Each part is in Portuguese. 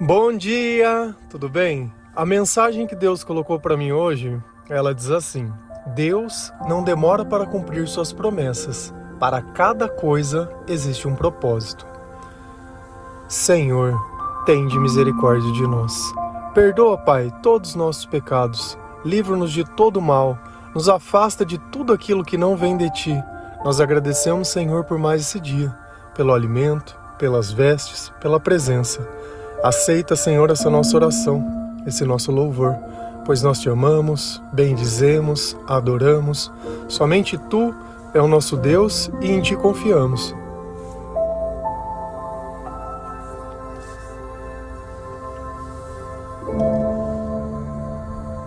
Bom dia, tudo bem? A mensagem que Deus colocou para mim hoje, ela diz assim: Deus não demora para cumprir suas promessas. Para cada coisa existe um propósito. Senhor, tende misericórdia de nós. Perdoa, Pai, todos os nossos pecados. Livra-nos de todo mal. Nos afasta de tudo aquilo que não vem de ti. Nós agradecemos, Senhor, por mais esse dia, pelo alimento, pelas vestes, pela presença. Aceita, Senhor, essa nossa oração, esse nosso louvor, pois nós te amamos, bendizemos, adoramos. Somente tu é o nosso Deus e em ti confiamos.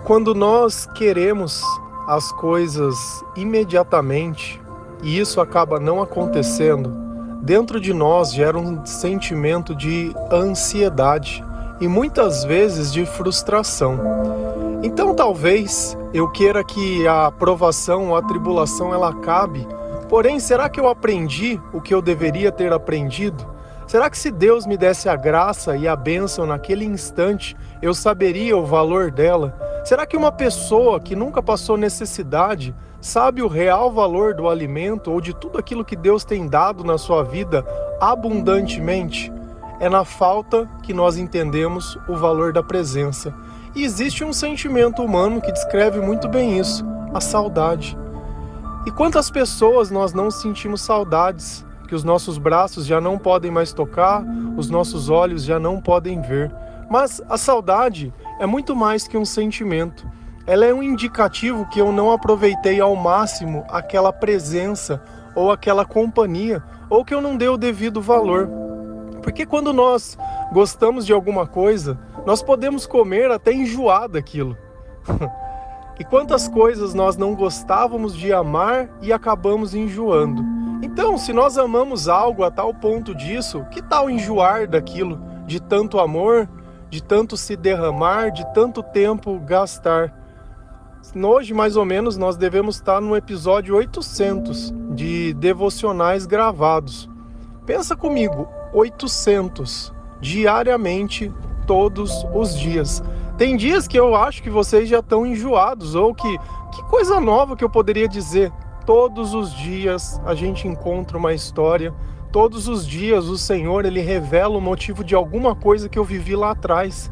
Quando nós queremos as coisas imediatamente e isso acaba não acontecendo, dentro de nós gera um sentimento de ansiedade e muitas vezes de frustração. Então talvez eu queira que a aprovação ou a tribulação ela acabe, porém será que eu aprendi o que eu deveria ter aprendido? Será que se Deus me desse a graça e a bênção naquele instante, eu saberia o valor dela? Será que uma pessoa que nunca passou necessidade sabe o real valor do alimento ou de tudo aquilo que Deus tem dado na sua vida abundantemente? É na falta que nós entendemos o valor da presença. E existe um sentimento humano que descreve muito bem isso: a saudade. E quantas pessoas nós não sentimos saudades? Que os nossos braços já não podem mais tocar, os nossos olhos já não podem ver. Mas a saudade é muito mais que um sentimento. Ela é um indicativo que eu não aproveitei ao máximo aquela presença ou aquela companhia, ou que eu não dei o devido valor. Porque quando nós gostamos de alguma coisa, nós podemos comer até enjoar daquilo. e quantas coisas nós não gostávamos de amar e acabamos enjoando. Então, se nós amamos algo a tal ponto disso, que tal enjoar daquilo, de tanto amor, de tanto se derramar, de tanto tempo gastar. Hoje, mais ou menos, nós devemos estar no episódio 800 de devocionais gravados. Pensa comigo, 800 diariamente, todos os dias. Tem dias que eu acho que vocês já estão enjoados ou que que coisa nova que eu poderia dizer. Todos os dias a gente encontra uma história Todos os dias o Senhor ele revela o motivo de alguma coisa que eu vivi lá atrás.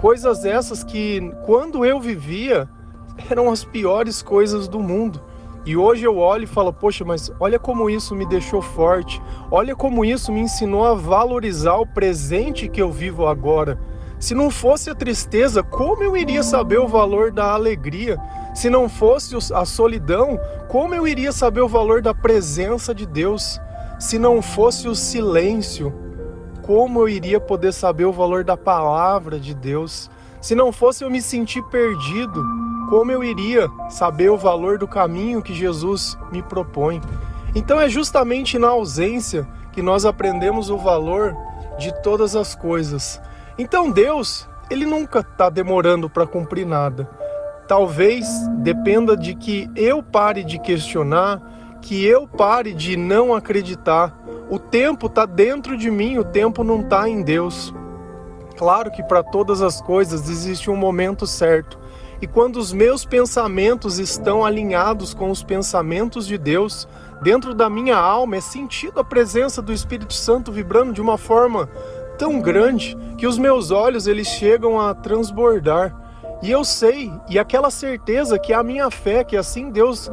Coisas essas que quando eu vivia eram as piores coisas do mundo. E hoje eu olho e falo, poxa, mas olha como isso me deixou forte. Olha como isso me ensinou a valorizar o presente que eu vivo agora. Se não fosse a tristeza, como eu iria saber o valor da alegria? Se não fosse a solidão, como eu iria saber o valor da presença de Deus? Se não fosse o silêncio, como eu iria poder saber o valor da palavra de Deus? Se não fosse eu me sentir perdido, como eu iria saber o valor do caminho que Jesus me propõe? Então é justamente na ausência que nós aprendemos o valor de todas as coisas. Então Deus, ele nunca está demorando para cumprir nada. Talvez dependa de que eu pare de questionar que eu pare de não acreditar. O tempo está dentro de mim, o tempo não está em Deus. Claro que para todas as coisas existe um momento certo. E quando os meus pensamentos estão alinhados com os pensamentos de Deus, dentro da minha alma é sentido a presença do Espírito Santo vibrando de uma forma tão grande que os meus olhos eles chegam a transbordar. E eu sei, e aquela certeza que é a minha fé, que assim Deus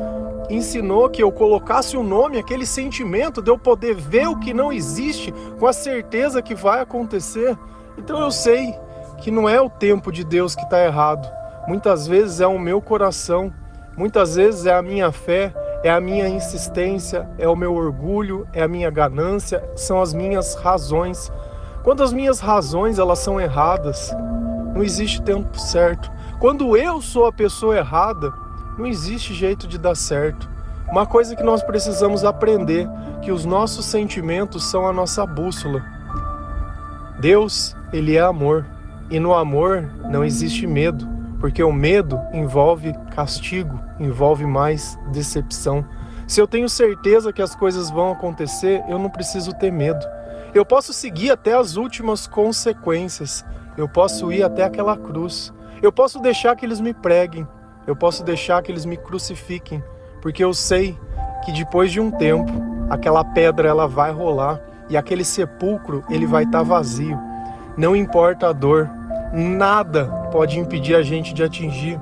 ensinou que eu colocasse o um nome, aquele sentimento de eu poder ver o que não existe com a certeza que vai acontecer. Então eu sei que não é o tempo de Deus que está errado. Muitas vezes é o meu coração, muitas vezes é a minha fé, é a minha insistência, é o meu orgulho, é a minha ganância, são as minhas razões. Quando as minhas razões elas são erradas, não existe tempo certo. Quando eu sou a pessoa errada, não existe jeito de dar certo. Uma coisa que nós precisamos aprender, que os nossos sentimentos são a nossa bússola. Deus, ele é amor, e no amor não existe medo, porque o medo envolve castigo, envolve mais decepção. Se eu tenho certeza que as coisas vão acontecer, eu não preciso ter medo. Eu posso seguir até as últimas consequências. Eu posso ir até aquela cruz. Eu posso deixar que eles me preguem. Eu posso deixar que eles me crucifiquem, porque eu sei que depois de um tempo aquela pedra ela vai rolar e aquele sepulcro ele vai estar tá vazio. Não importa a dor, nada pode impedir a gente de atingir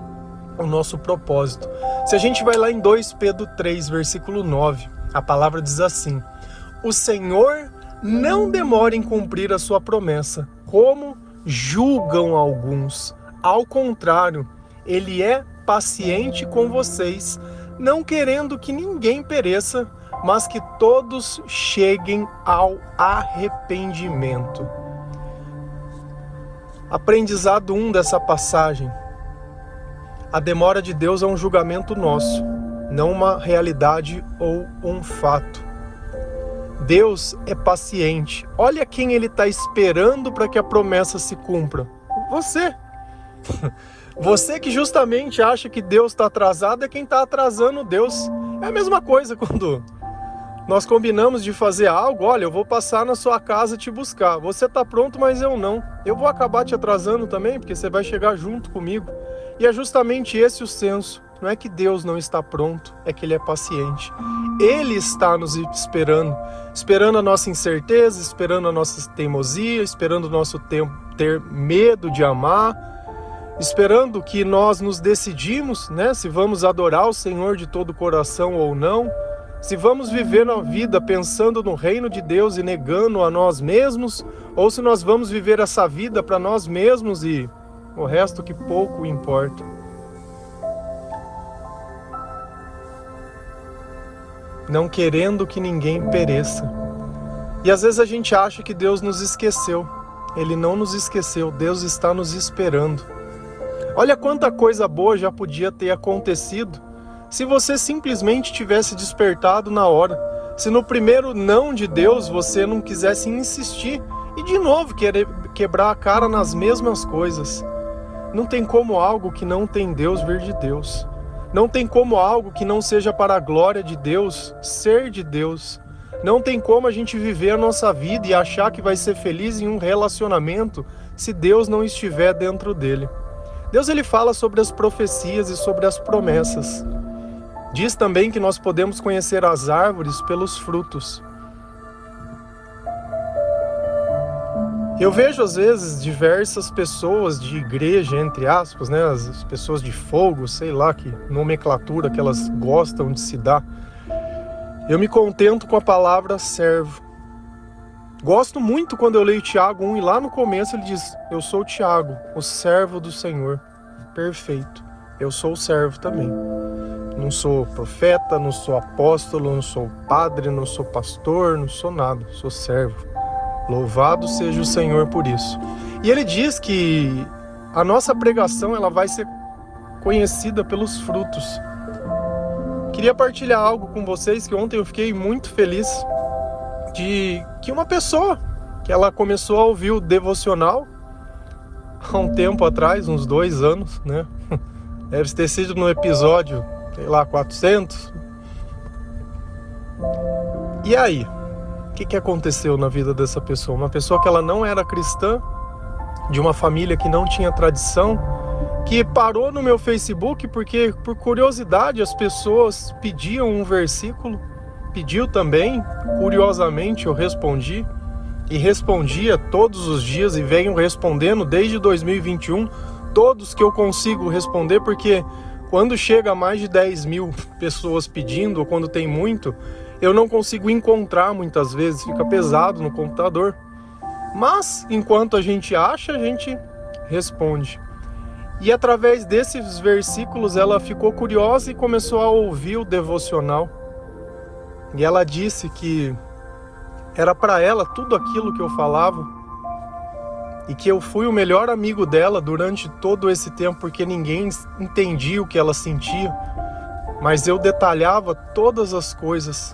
o nosso propósito. Se a gente vai lá em 2 Pedro 3, versículo 9, a palavra diz assim: O Senhor não demora em cumprir a sua promessa, como julgam alguns. Ao contrário, ele é paciente com vocês, não querendo que ninguém pereça, mas que todos cheguem ao arrependimento. Aprendizado 1 um dessa passagem. A demora de Deus é um julgamento nosso, não uma realidade ou um fato. Deus é paciente. Olha quem ele está esperando para que a promessa se cumpra. Você. Você que justamente acha que Deus está atrasado é quem está atrasando Deus. É a mesma coisa quando nós combinamos de fazer algo. Olha, eu vou passar na sua casa te buscar. Você está pronto, mas eu não. Eu vou acabar te atrasando também, porque você vai chegar junto comigo. E é justamente esse o senso. Não é que Deus não está pronto, é que Ele é paciente. Ele está nos esperando, esperando a nossa incerteza, esperando a nossa teimosia, esperando o nosso tempo ter medo de amar, esperando que nós nos decidimos, né, se vamos adorar o Senhor de todo o coração ou não, se vamos viver na vida pensando no reino de Deus e negando a nós mesmos, ou se nós vamos viver essa vida para nós mesmos e o resto que pouco importa. não querendo que ninguém pereça. E às vezes a gente acha que Deus nos esqueceu. Ele não nos esqueceu, Deus está nos esperando. Olha quanta coisa boa já podia ter acontecido se você simplesmente tivesse despertado na hora. Se no primeiro não de Deus você não quisesse insistir e de novo querer quebrar a cara nas mesmas coisas. Não tem como algo que não tem Deus vir de Deus. Não tem como algo que não seja para a glória de Deus ser de Deus. Não tem como a gente viver a nossa vida e achar que vai ser feliz em um relacionamento se Deus não estiver dentro dele. Deus ele fala sobre as profecias e sobre as promessas. Diz também que nós podemos conhecer as árvores pelos frutos. Eu vejo às vezes diversas pessoas de igreja, entre aspas, né, as pessoas de fogo, sei lá que nomenclatura que elas gostam de se dar. Eu me contento com a palavra servo. Gosto muito quando eu leio Tiago 1 e lá no começo ele diz: Eu sou Tiago, o servo do Senhor. Perfeito. Eu sou o servo também. Não sou profeta, não sou apóstolo, não sou padre, não sou pastor, não sou nada, sou servo. Louvado seja o Senhor por isso. E ele diz que a nossa pregação ela vai ser conhecida pelos frutos. Queria partilhar algo com vocês que ontem eu fiquei muito feliz de que uma pessoa que ela começou a ouvir o devocional há um tempo atrás, uns dois anos, né? Deve ter sido no episódio, sei lá, 400. E aí? que, que aconteceu na vida dessa pessoa? Uma pessoa que ela não era cristã, de uma família que não tinha tradição, que parou no meu Facebook porque, por curiosidade, as pessoas pediam um versículo, pediu também, curiosamente eu respondi, e respondia todos os dias e venho respondendo desde 2021, todos que eu consigo responder, porque quando chega a mais de 10 mil pessoas pedindo, ou quando tem muito, eu não consigo encontrar muitas vezes, fica pesado no computador. Mas enquanto a gente acha, a gente responde. E através desses versículos ela ficou curiosa e começou a ouvir o devocional. E ela disse que era para ela tudo aquilo que eu falava e que eu fui o melhor amigo dela durante todo esse tempo porque ninguém entendia o que ela sentia, mas eu detalhava todas as coisas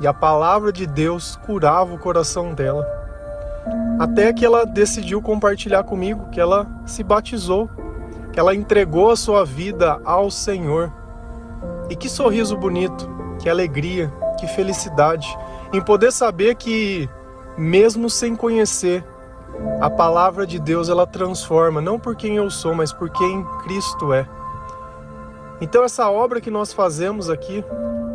e a palavra de Deus curava o coração dela. Até que ela decidiu compartilhar comigo que ela se batizou, que ela entregou a sua vida ao Senhor. E que sorriso bonito, que alegria, que felicidade em poder saber que mesmo sem conhecer. A palavra de Deus ela transforma, não por quem eu sou, mas por quem Cristo é. Então essa obra que nós fazemos aqui,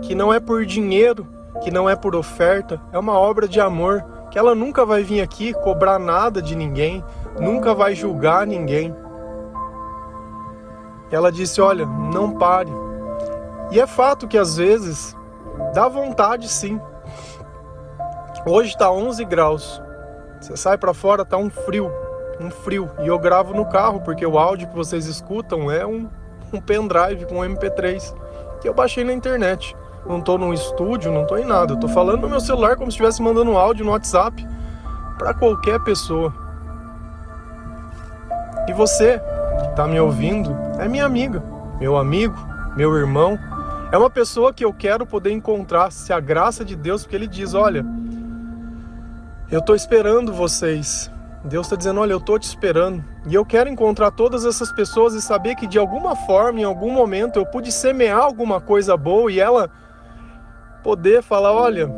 que não é por dinheiro, que não é por oferta, é uma obra de amor, que ela nunca vai vir aqui cobrar nada de ninguém, nunca vai julgar ninguém. Ela disse: "Olha, não pare". E é fato que às vezes dá vontade sim. Hoje está 11 graus. Você sai para fora, tá um frio, um frio. E eu gravo no carro porque o áudio que vocês escutam é um um pendrive com um MP3 que eu baixei na internet. Não estou num estúdio, não estou em nada. Eu tô falando no meu celular como se estivesse mandando um áudio no WhatsApp para qualquer pessoa. E você que está me ouvindo é minha amiga, meu amigo, meu irmão. É uma pessoa que eu quero poder encontrar se a graça de Deus, porque Ele diz: Olha, eu estou esperando vocês Deus está dizendo: Olha, eu estou te esperando. E eu quero encontrar todas essas pessoas e saber que de alguma forma, em algum momento, eu pude semear alguma coisa boa e ela poder falar: Olha,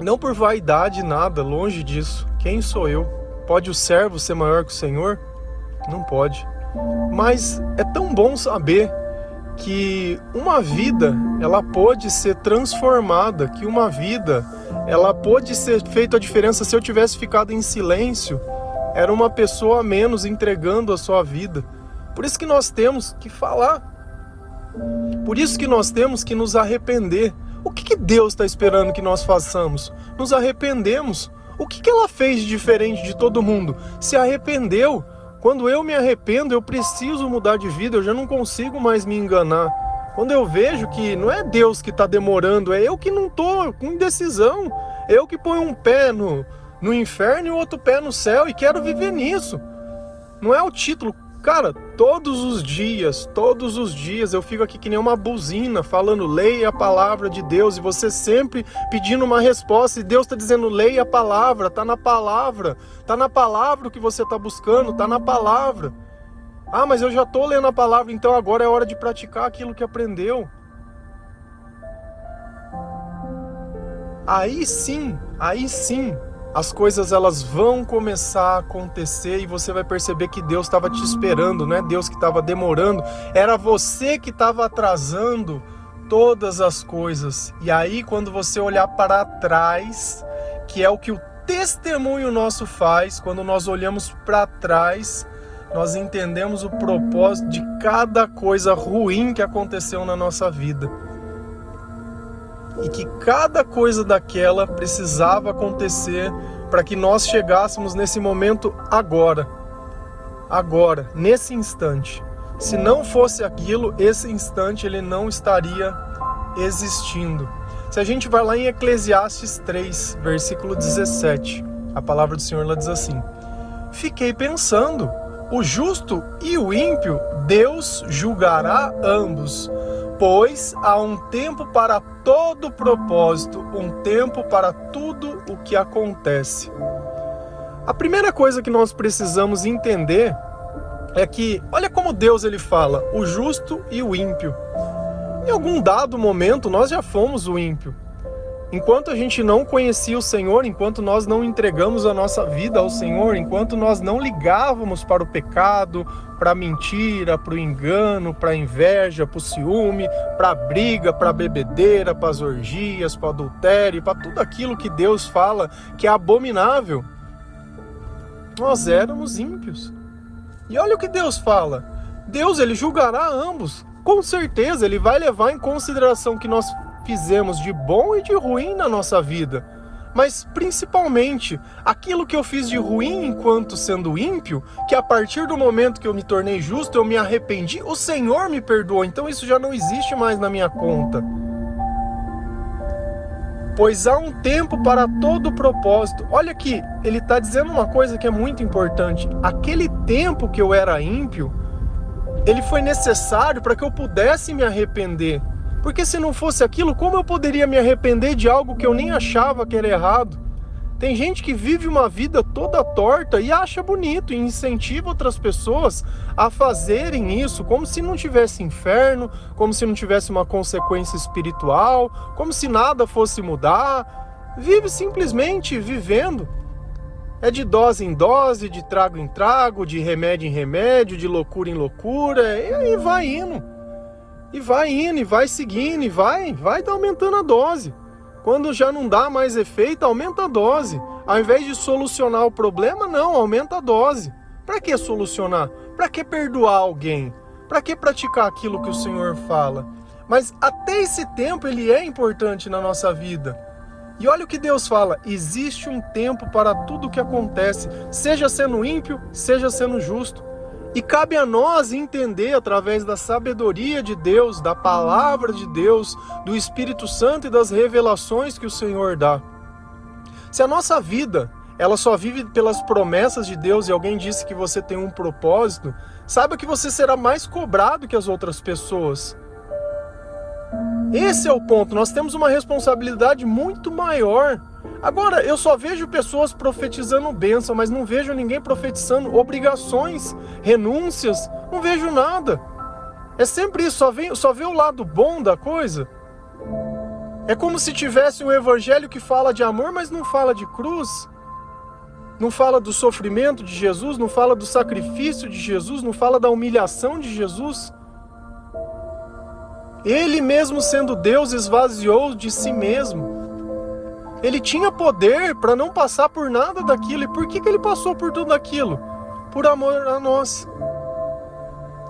não por vaidade, nada, longe disso. Quem sou eu? Pode o servo ser maior que o Senhor? Não pode. Mas é tão bom saber que uma vida ela pode ser transformada, que uma vida ela pode ser feita a diferença se eu tivesse ficado em silêncio, era uma pessoa a menos entregando a sua vida. Por isso que nós temos que falar. Por isso que nós temos que nos arrepender. O que, que Deus está esperando que nós façamos? Nos arrependemos. O que, que ela fez de diferente de todo mundo? Se arrependeu. Quando eu me arrependo, eu preciso mudar de vida, eu já não consigo mais me enganar. Quando eu vejo que não é Deus que está demorando, é eu que não estou com indecisão, é eu que ponho um pé no, no inferno e o outro pé no céu e quero viver nisso. Não é o título. Cara, todos os dias, todos os dias eu fico aqui que nem uma buzina falando leia a palavra de Deus e você sempre pedindo uma resposta e Deus está dizendo leia a palavra, tá na palavra, tá na palavra o que você está buscando, tá na palavra. Ah, mas eu já estou lendo a palavra, então agora é hora de praticar aquilo que aprendeu. Aí sim, aí sim, as coisas elas vão começar a acontecer e você vai perceber que Deus estava te esperando, não é Deus que estava demorando, era você que estava atrasando todas as coisas. E aí quando você olhar para trás, que é o que o testemunho nosso faz, quando nós olhamos para trás, nós entendemos o propósito de cada coisa ruim que aconteceu na nossa vida e que cada coisa daquela precisava acontecer para que nós chegássemos nesse momento agora. Agora, nesse instante. Se não fosse aquilo, esse instante ele não estaria existindo. Se a gente vai lá em Eclesiastes 3, versículo 17, a palavra do Senhor lá diz assim: Fiquei pensando, o justo e o ímpio, Deus julgará ambos Pois há um tempo para todo propósito, um tempo para tudo o que acontece. A primeira coisa que nós precisamos entender é que, olha como Deus ele fala, o justo e o ímpio. Em algum dado momento nós já fomos o ímpio. Enquanto a gente não conhecia o Senhor, enquanto nós não entregamos a nossa vida ao Senhor, enquanto nós não ligávamos para o pecado, para a mentira, para o engano, para a inveja, para o ciúme, para a briga, para a bebedeira, para as orgias, para o adultério, para tudo aquilo que Deus fala que é abominável, nós éramos ímpios. E olha o que Deus fala: Deus ele julgará ambos. Com certeza ele vai levar em consideração que nós fizemos de bom e de ruim na nossa vida. Mas principalmente aquilo que eu fiz de ruim enquanto sendo ímpio, que a partir do momento que eu me tornei justo, eu me arrependi, o Senhor me perdoou, então isso já não existe mais na minha conta. Pois há um tempo para todo propósito. Olha aqui, ele está dizendo uma coisa que é muito importante. Aquele tempo que eu era ímpio, ele foi necessário para que eu pudesse me arrepender. Porque se não fosse aquilo, como eu poderia me arrepender de algo que eu nem achava que era errado? Tem gente que vive uma vida toda torta e acha bonito e incentiva outras pessoas a fazerem isso, como se não tivesse inferno, como se não tivesse uma consequência espiritual, como se nada fosse mudar. Vive simplesmente vivendo. É de dose em dose, de trago em trago, de remédio em remédio, de loucura em loucura, e aí vai indo. E vai indo, e vai seguindo, e vai, vai aumentando a dose. Quando já não dá mais efeito, aumenta a dose. Ao invés de solucionar o problema, não, aumenta a dose. Para que solucionar? Para que perdoar alguém? Para que praticar aquilo que o Senhor fala? Mas até esse tempo ele é importante na nossa vida. E olha o que Deus fala: existe um tempo para tudo o que acontece, seja sendo ímpio, seja sendo justo. E cabe a nós entender através da sabedoria de Deus, da palavra de Deus, do Espírito Santo e das revelações que o Senhor dá. Se a nossa vida ela só vive pelas promessas de Deus e alguém disse que você tem um propósito, saiba que você será mais cobrado que as outras pessoas. Esse é o ponto. Nós temos uma responsabilidade muito maior. Agora, eu só vejo pessoas profetizando bênção, mas não vejo ninguém profetizando obrigações, renúncias, não vejo nada. É sempre isso, só, vem, só vê o lado bom da coisa. É como se tivesse um evangelho que fala de amor, mas não fala de cruz. Não fala do sofrimento de Jesus, não fala do sacrifício de Jesus, não fala da humilhação de Jesus. Ele mesmo sendo Deus esvaziou de si mesmo. Ele tinha poder para não passar por nada daquilo. E por que, que ele passou por tudo aquilo? Por amor a nós.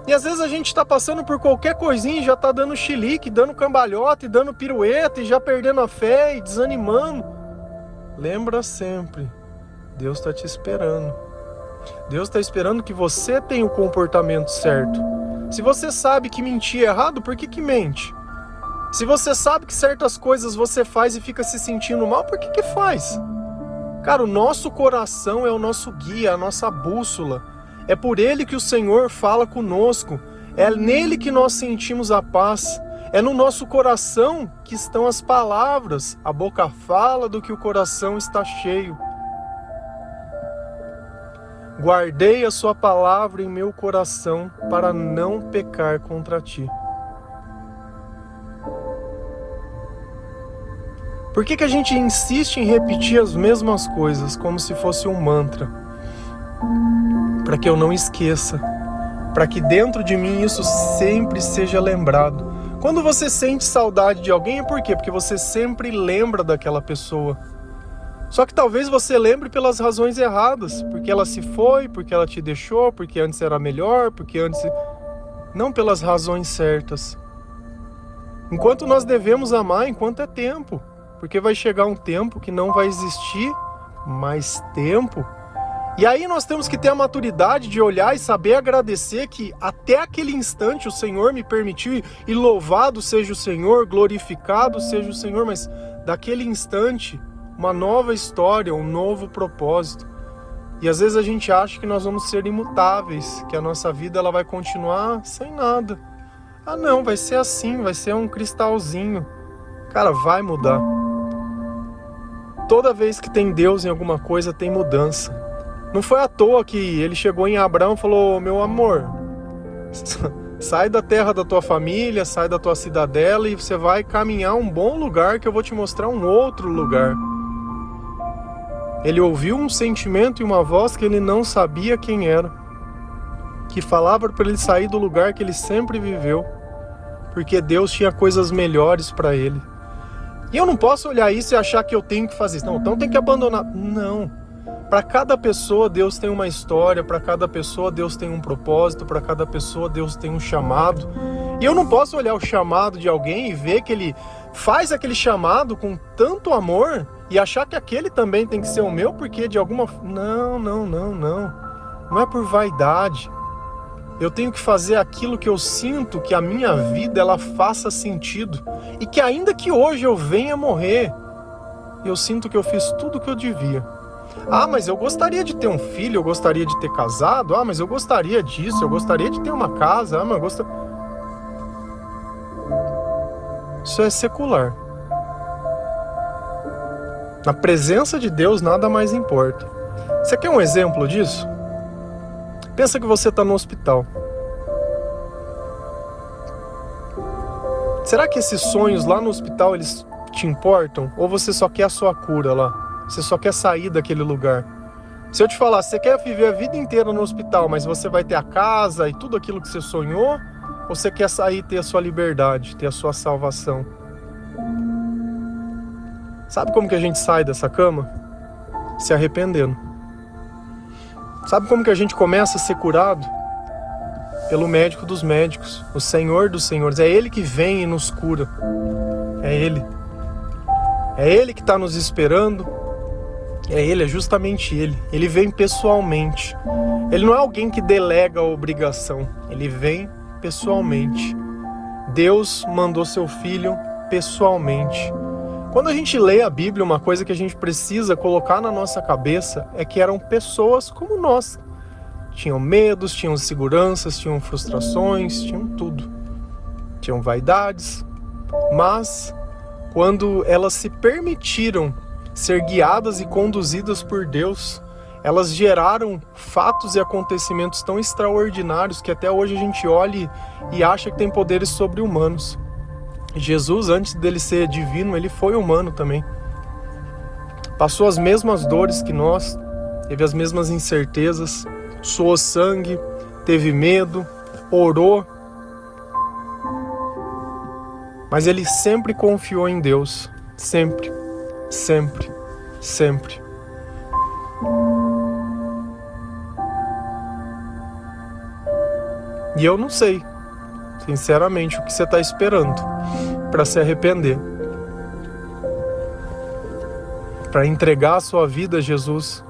E às vezes a gente está passando por qualquer coisinha e já está dando chilique, dando cambalhota e dando pirueta e já perdendo a fé e desanimando. Lembra sempre, Deus está te esperando. Deus está esperando que você tenha o comportamento certo. Se você sabe que mentir é errado, por que, que mente? Se você sabe que certas coisas você faz e fica se sentindo mal, por que, que faz? Cara, o nosso coração é o nosso guia, a nossa bússola. É por ele que o Senhor fala conosco. É nele que nós sentimos a paz. É no nosso coração que estão as palavras. A boca fala do que o coração está cheio. Guardei a sua palavra em meu coração para não pecar contra ti. Por que, que a gente insiste em repetir as mesmas coisas como se fosse um mantra? Para que eu não esqueça, para que dentro de mim isso sempre seja lembrado. Quando você sente saudade de alguém, é por quê? Porque você sempre lembra daquela pessoa. Só que talvez você lembre pelas razões erradas, porque ela se foi, porque ela te deixou, porque antes era melhor, porque antes. Não pelas razões certas. Enquanto nós devemos amar enquanto é tempo, porque vai chegar um tempo que não vai existir mais tempo. E aí nós temos que ter a maturidade de olhar e saber agradecer que até aquele instante o Senhor me permitiu e louvado seja o Senhor, glorificado seja o Senhor, mas daquele instante uma nova história, um novo propósito. E às vezes a gente acha que nós vamos ser imutáveis, que a nossa vida ela vai continuar sem nada. Ah, não, vai ser assim, vai ser um cristalzinho. Cara, vai mudar. Toda vez que tem Deus em alguma coisa, tem mudança. Não foi à toa que ele chegou em Abraão e falou: Meu amor, sai da terra da tua família, sai da tua cidadela e você vai caminhar um bom lugar que eu vou te mostrar um outro lugar. Ele ouviu um sentimento e uma voz que ele não sabia quem era, que falava para ele sair do lugar que ele sempre viveu, porque Deus tinha coisas melhores para ele. E eu não posso olhar isso e achar que eu tenho que fazer isso. Não, então tem que abandonar. Não. Para cada pessoa Deus tem uma história, para cada pessoa Deus tem um propósito, para cada pessoa Deus tem um chamado. E eu não posso olhar o chamado de alguém e ver que ele faz aquele chamado com tanto amor e achar que aquele também tem que ser o meu porque de alguma não, não, não, não. Não é por vaidade. Eu tenho que fazer aquilo que eu sinto que a minha vida ela faça sentido e que ainda que hoje eu venha morrer, eu sinto que eu fiz tudo o que eu devia. Ah, mas eu gostaria de ter um filho, eu gostaria de ter casado. Ah, mas eu gostaria disso, eu gostaria de ter uma casa. Ah, mas eu gostaria isso é secular. Na presença de Deus, nada mais importa. Você quer um exemplo disso? Pensa que você está no hospital. Será que esses sonhos lá no hospital eles te importam? Ou você só quer a sua cura lá? Você só quer sair daquele lugar? Se eu te falar, você quer viver a vida inteira no hospital, mas você vai ter a casa e tudo aquilo que você sonhou? Ou você quer sair e ter a sua liberdade, ter a sua salvação? Sabe como que a gente sai dessa cama? Se arrependendo. Sabe como que a gente começa a ser curado? Pelo médico dos médicos, o Senhor dos senhores. É Ele que vem e nos cura. É Ele. É Ele que está nos esperando. É Ele, é justamente Ele. Ele vem pessoalmente. Ele não é alguém que delega a obrigação. Ele vem pessoalmente. Deus mandou seu filho pessoalmente. Quando a gente lê a Bíblia, uma coisa que a gente precisa colocar na nossa cabeça é que eram pessoas como nós. Tinham medos, tinham seguranças, tinham frustrações, tinham tudo. Tinham vaidades, mas quando elas se permitiram ser guiadas e conduzidas por Deus, elas geraram fatos e acontecimentos tão extraordinários que até hoje a gente olha e acha que tem poderes sobre-humanos. Jesus, antes dele ser divino, ele foi humano também. Passou as mesmas dores que nós, teve as mesmas incertezas, suou sangue, teve medo, orou. Mas ele sempre confiou em Deus, sempre, sempre, sempre. E eu não sei, sinceramente, o que você está esperando para se arrepender, para entregar a sua vida a Jesus.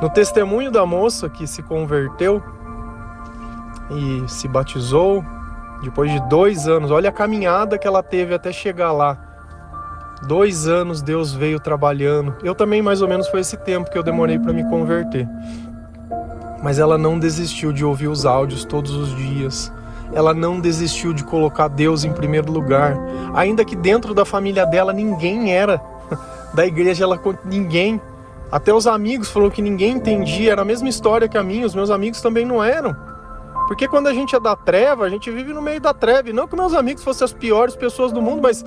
No testemunho da moça que se converteu e se batizou, depois de dois anos, olha a caminhada que ela teve até chegar lá. Dois anos Deus veio trabalhando. Eu também, mais ou menos, foi esse tempo que eu demorei para me converter. Mas ela não desistiu de ouvir os áudios todos os dias. Ela não desistiu de colocar Deus em primeiro lugar. Ainda que dentro da família dela ninguém era da igreja, ela ninguém. Até os amigos falou que ninguém entendia. Era a mesma história que a minha. Os meus amigos também não eram. Porque quando a gente é da treva, a gente vive no meio da treva. E não que meus amigos fossem as piores pessoas do mundo, mas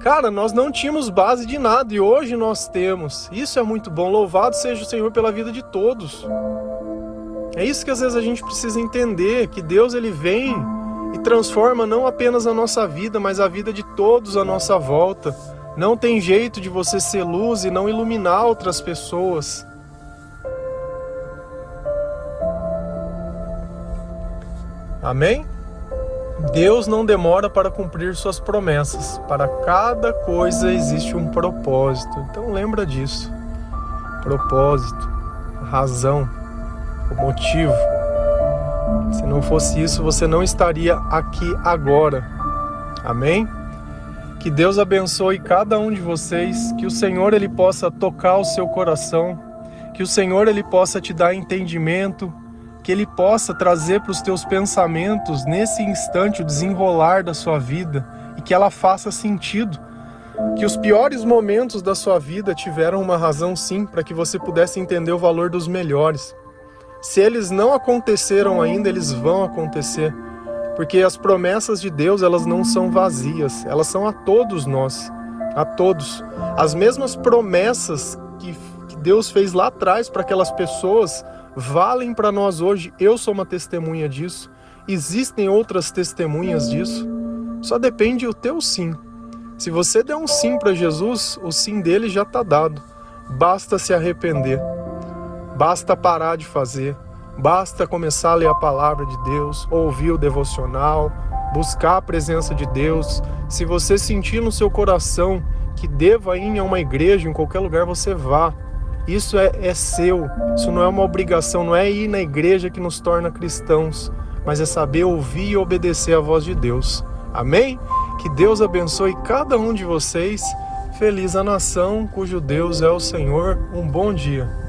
Cara, nós não tínhamos base de nada e hoje nós temos. Isso é muito bom. Louvado seja o Senhor pela vida de todos. É isso que às vezes a gente precisa entender, que Deus ele vem e transforma não apenas a nossa vida, mas a vida de todos à nossa volta. Não tem jeito de você ser luz e não iluminar outras pessoas. Amém? Deus não demora para cumprir suas promessas. Para cada coisa existe um propósito. Então lembra disso. Propósito, razão, o motivo. Se não fosse isso, você não estaria aqui agora. Amém? Que Deus abençoe cada um de vocês, que o Senhor ele possa tocar o seu coração, que o Senhor ele possa te dar entendimento, que Ele possa trazer para os teus pensamentos nesse instante o desenrolar da sua vida e que ela faça sentido. Que os piores momentos da sua vida tiveram uma razão sim para que você pudesse entender o valor dos melhores. Se eles não aconteceram ainda, eles vão acontecer, porque as promessas de Deus, elas não são vazias, elas são a todos nós, a todos. As mesmas promessas que, que Deus fez lá atrás para aquelas pessoas, valem para nós hoje. Eu sou uma testemunha disso. Existem outras testemunhas disso. Só depende o teu sim. Se você der um sim para Jesus, o sim dele já está dado. Basta se arrepender. Basta parar de fazer. Basta começar a ler a palavra de Deus, ouvir o devocional, buscar a presença de Deus. Se você sentir no seu coração que deva ir a uma igreja, em qualquer lugar você vá. Isso é, é seu, isso não é uma obrigação, não é ir na igreja que nos torna cristãos, mas é saber ouvir e obedecer a voz de Deus. Amém? Que Deus abençoe cada um de vocês. Feliz a nação cujo Deus é o Senhor. Um bom dia.